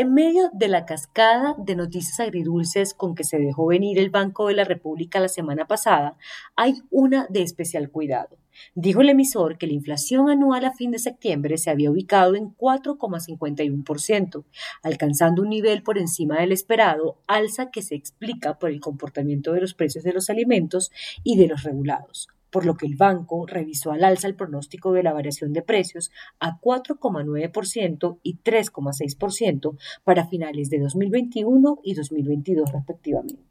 En medio de la cascada de noticias agridulces con que se dejó venir el Banco de la República la semana pasada, hay una de especial cuidado. Dijo el emisor que la inflación anual a fin de septiembre se había ubicado en 4,51%, alcanzando un nivel por encima del esperado, alza que se explica por el comportamiento de los precios de los alimentos y de los regulados por lo que el banco revisó al alza el pronóstico de la variación de precios a 4,9% y 3,6% para finales de 2021 y 2022 respectivamente.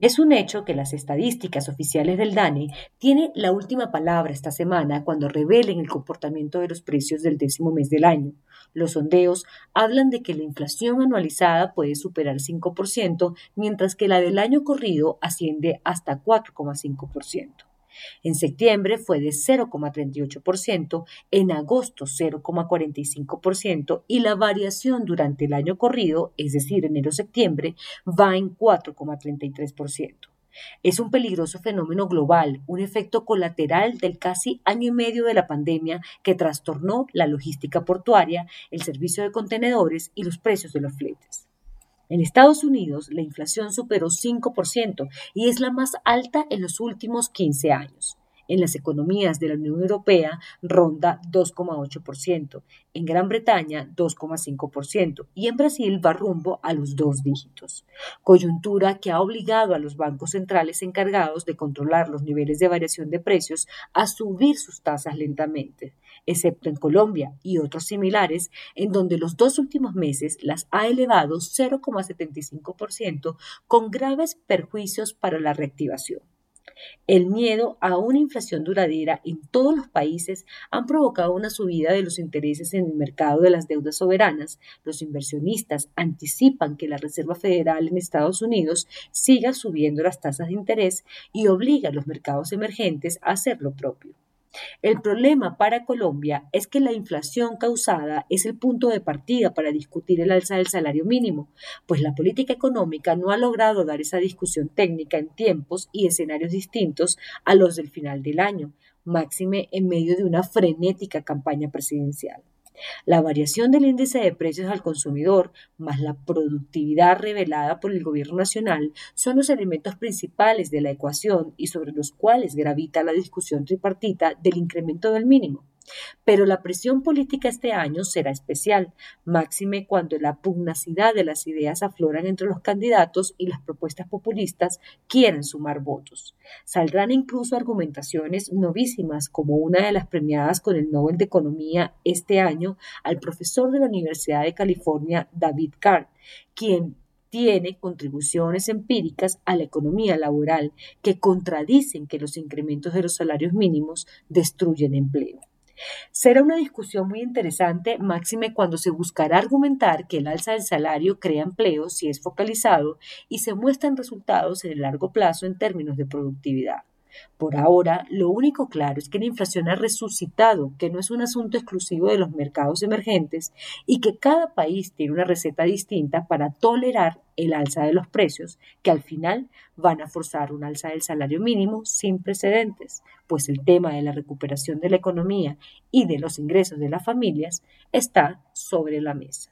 Es un hecho que las estadísticas oficiales del DANE tienen la última palabra esta semana cuando revelen el comportamiento de los precios del décimo mes del año. Los sondeos hablan de que la inflación anualizada puede superar 5%, mientras que la del año corrido asciende hasta 4,5%. En septiembre fue de 0,38%, en agosto 0,45% y la variación durante el año corrido, es decir, enero-septiembre, va en 4,33%. Es un peligroso fenómeno global, un efecto colateral del casi año y medio de la pandemia que trastornó la logística portuaria, el servicio de contenedores y los precios de los fletes. En Estados Unidos, la inflación superó 5% y es la más alta en los últimos 15 años. En las economías de la Unión Europea ronda 2,8%, en Gran Bretaña 2,5% y en Brasil va rumbo a los dos dígitos. Coyuntura que ha obligado a los bancos centrales encargados de controlar los niveles de variación de precios a subir sus tasas lentamente, excepto en Colombia y otros similares, en donde los dos últimos meses las ha elevado 0,75% con graves perjuicios para la reactivación. El miedo a una inflación duradera en todos los países han provocado una subida de los intereses en el mercado de las deudas soberanas. Los inversionistas anticipan que la Reserva Federal en Estados Unidos siga subiendo las tasas de interés y obliga a los mercados emergentes a hacer lo propio. El problema para Colombia es que la inflación causada es el punto de partida para discutir el alza del salario mínimo, pues la política económica no ha logrado dar esa discusión técnica en tiempos y escenarios distintos a los del final del año, máxime en medio de una frenética campaña presidencial. La variación del índice de precios al consumidor más la productividad revelada por el Gobierno Nacional son los elementos principales de la ecuación y sobre los cuales gravita la discusión tripartita del incremento del mínimo. Pero la presión política este año será especial, máxime cuando la pugnacidad de las ideas afloran entre los candidatos y las propuestas populistas quieren sumar votos. Saldrán incluso argumentaciones novísimas, como una de las premiadas con el Nobel de Economía este año al profesor de la Universidad de California, David Carr, quien tiene contribuciones empíricas a la economía laboral que contradicen que los incrementos de los salarios mínimos destruyen empleo. Será una discusión muy interesante, máxime cuando se buscará argumentar que el alza del salario crea empleo si es focalizado y se muestran resultados en el largo plazo en términos de productividad. Por ahora, lo único claro es que la inflación ha resucitado, que no es un asunto exclusivo de los mercados emergentes y que cada país tiene una receta distinta para tolerar el alza de los precios, que al final van a forzar un alza del salario mínimo sin precedentes, pues el tema de la recuperación de la economía y de los ingresos de las familias está sobre la mesa.